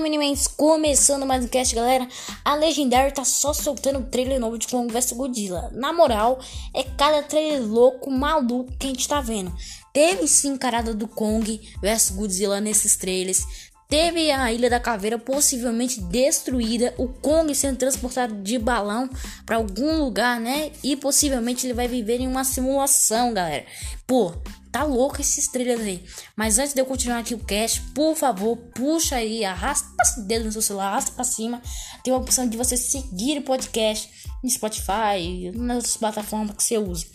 Fala Minimens, começando mais um cast, galera. A Legendary tá só soltando trailer novo de Kong vs Godzilla. Na moral, é cada trailer louco, maluco que a gente tá vendo. Teve sim carada do Kong vs Godzilla nesses trailers. Teve a Ilha da Caveira possivelmente destruída, o Kong sendo transportado de balão para algum lugar, né? E possivelmente ele vai viver em uma simulação, galera. Pô, tá louco esses trailers aí. Mas antes de eu continuar aqui o cast, por favor, puxa aí, arrasta o dedo no seu celular, arrasta para cima. Tem a opção de você seguir o podcast no Spotify, nas plataformas que você usa.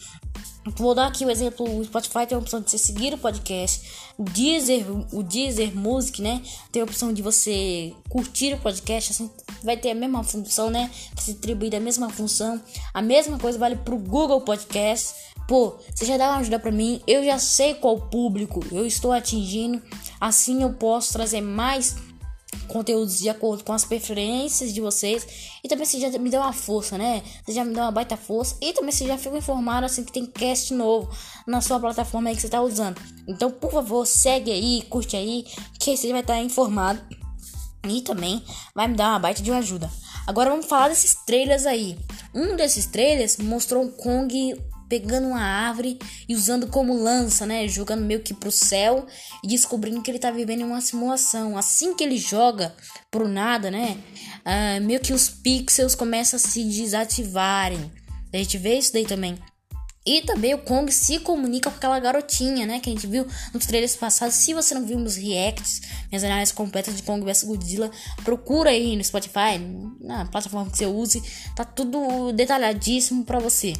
Vou dar aqui o exemplo, o Spotify tem a opção de você seguir o podcast, o Deezer, o Deezer Music, né? Tem a opção de você curtir o podcast, assim, vai ter a mesma função, né? Se distribuir a mesma função. A mesma coisa vale pro Google Podcast. Pô, você já dá uma ajuda para mim, eu já sei qual público eu estou atingindo, assim eu posso trazer mais conteúdos de acordo com as preferências de vocês. E também você já me deu uma força, né? Você já me deu uma baita força. E também você já fica informado assim que tem cast novo na sua plataforma aí que você tá usando. Então, por favor, segue aí, curte aí, que você vai estar informado. E também vai me dar uma baita de uma ajuda. Agora vamos falar desses trailers aí. Um desses trailers mostrou um Kong pegando uma árvore e usando como lança, né? Jogando meio que pro céu e descobrindo que ele tá vivendo em uma simulação. Assim que ele joga pro nada, né? Uh, meio que os pixels começam a se desativarem. A gente vê isso daí também. E também o Kong se comunica com aquela garotinha, né? Que a gente viu nos trailers passados. Se você não viu meus reacts, minhas análises completas de Kong vs Godzilla, procura aí no Spotify, na plataforma que você use. Tá tudo detalhadíssimo para você.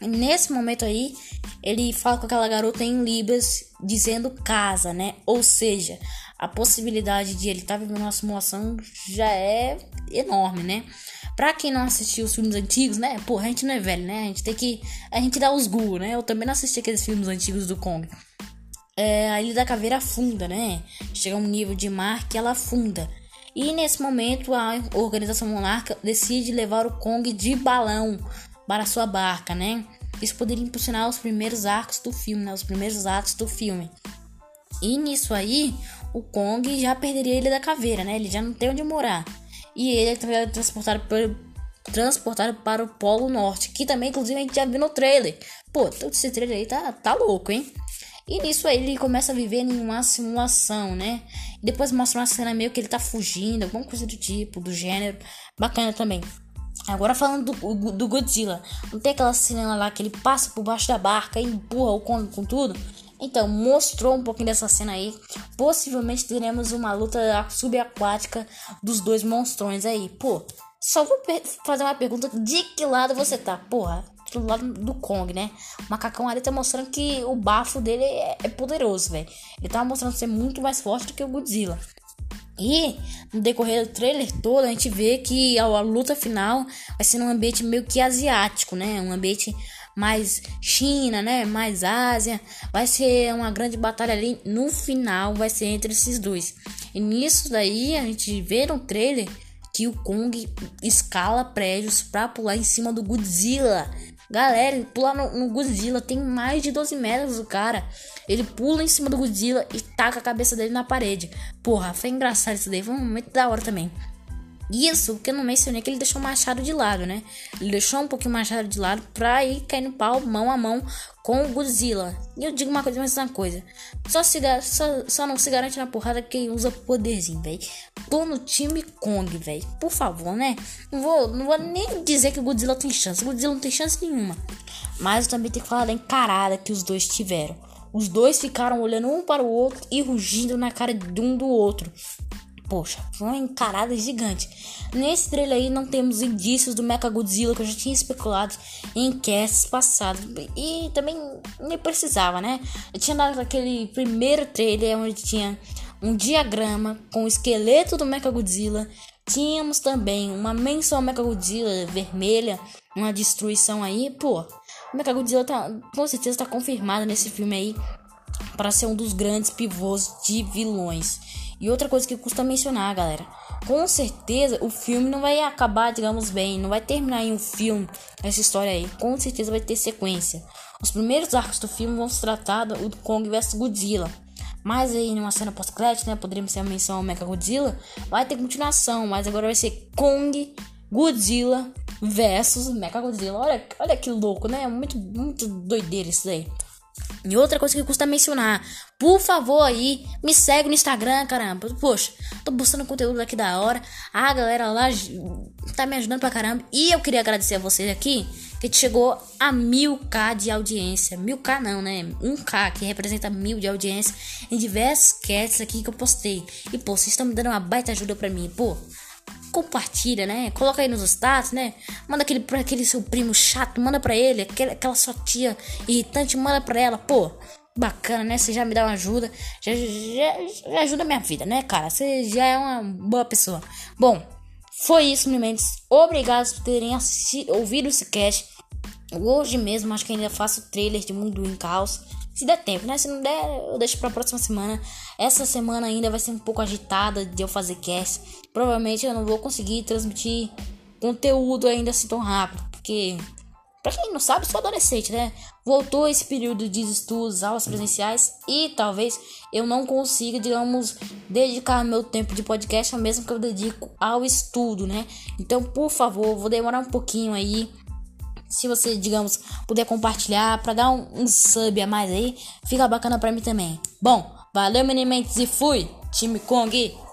Nesse momento aí, ele fala com aquela garota em Libras, dizendo casa, né? Ou seja, a possibilidade de ele estar tá vivendo uma simulação já é enorme, né? Pra quem não assistiu os filmes antigos, né? Pô, a gente não é velho, né? A gente tem que. A gente dá os Google, né? Eu também não assisti aqueles filmes antigos do Kong. É, a Ilha da Caveira afunda, né? Chega a um nível de mar que ela afunda. E nesse momento a organização monarca decide levar o Kong de balão para sua barca, né? Isso poderia impulsionar os primeiros arcos do filme, né? Os primeiros atos do filme. E nisso aí, o Kong já perderia ele da caveira, né? Ele já não tem onde morar. E ele é transportado, por, transportado para o Polo Norte, que também, inclusive, a gente já viu no trailer. Pô, todo esse trailer aí tá, tá louco, hein? E nisso aí ele começa a viver em uma simulação, né? E depois mostra uma cena meio que ele tá fugindo, alguma coisa do tipo, do gênero. Bacana também. Agora falando do, do Godzilla, não tem aquela cena lá que ele passa por baixo da barca e empurra o Kong com tudo? Então, mostrou um pouquinho dessa cena aí. Possivelmente teremos uma luta subaquática dos dois monstrões aí. Pô, só vou fazer uma pergunta: de que lado você tá? Porra, do lado do Kong, né? O macacão ali tá mostrando que o bafo dele é, é poderoso, velho. Ele tá mostrando ser muito mais forte do que o Godzilla. E no decorrer do trailer todo, a gente vê que a, a, luta final vai ser num ambiente meio que asiático, né? Um ambiente mais China, né? Mais Ásia. Vai ser uma grande batalha ali. No final, vai ser entre esses dois. E nisso daí, a gente vê no trailer que o Kong escala prédios para pular em cima do Godzilla. Galera, ele pula no, no, Godzilla, tem mais de 12 metros o cara. Ele pula em cima do Godzilla e taca a cabeça dele na parede. Porra, foi engraçado isso daí, foi um momento da hora também. Isso, porque eu não mencionei que ele deixou o machado de lado, né? Ele deixou um pouquinho o machado de lado pra ir cair no pau, mão a mão, com o Godzilla. E eu digo uma coisa, mais uma coisa. Só, se, só, só não se garante na porrada quem usa poderzinho, velho. Tô no time Kong, velho. Por favor, né? Não vou, não vou nem dizer que o Godzilla tem chance. O Godzilla não tem chance nenhuma. Mas eu também tenho que falar da encarada que os dois tiveram. Os dois ficaram olhando um para o outro e rugindo na cara de um do outro. Poxa, foi uma encarada gigante. Nesse trailer aí não temos indícios do Mecha Godzilla que eu já tinha especulado em casts passados. E também nem precisava, né? Eu tinha dado aquele primeiro trailer onde tinha um diagrama com o esqueleto do Mecha Godzilla. Tínhamos também uma menção ao Mecha Godzilla vermelha, uma destruição aí. Pô, o Mecha Godzilla tá, com certeza está confirmado nesse filme aí para ser um dos grandes pivôs de vilões. E outra coisa que custa mencionar, galera. Com certeza o filme não vai acabar, digamos bem, não vai terminar em um filme essa história aí. Com certeza vai ter sequência. Os primeiros arcos do filme vão se tratar do Kong vs Godzilla. mais aí numa cena pós-crédito, né? Poderíamos ser uma menção ao Mecha Godzilla. Vai ter continuação, mas agora vai ser Kong Godzilla versus Mecha Godzilla. Olha, olha que louco, né? Muito, muito doideira isso aí. E outra coisa que custa mencionar, por favor aí, me segue no Instagram, caramba. Poxa, tô postando conteúdo aqui da hora. A galera lá tá me ajudando pra caramba. E eu queria agradecer a vocês aqui, que chegou a mil k de audiência. Mil k não, né? Um k que representa mil de audiência em diversos casts aqui que eu postei. E pô, vocês estão me dando uma baita ajuda pra mim, pô compartilha, né? Coloca aí nos status, né? Manda aquele pra aquele seu primo chato, manda pra ele, aquela, aquela sua tia irritante, manda pra ela, pô. Bacana, né? Você já me dá uma ajuda, já, já, já ajuda a minha vida, né, cara? Você já é uma boa pessoa. Bom, foi isso, Mendes. Obrigado por terem assistido, ouvido esse cast. Hoje mesmo, acho que ainda faço trailer de Mundo em Caos. Se der tempo, né? Se não der, eu deixo pra próxima semana. Essa semana ainda vai ser um pouco agitada de eu fazer cast. Provavelmente eu não vou conseguir transmitir conteúdo ainda assim tão rápido. Porque, pra quem não sabe, sou adolescente, né? Voltou esse período de estudos, aulas presenciais. E talvez eu não consiga, digamos, dedicar meu tempo de podcast ao mesmo que eu dedico ao estudo, né? Então, por favor, vou demorar um pouquinho aí se você, digamos, puder compartilhar para dar um, um, sub a mais aí, fica bacana para mim também. Bom, valeu, Minimentes e fui! Time Kong!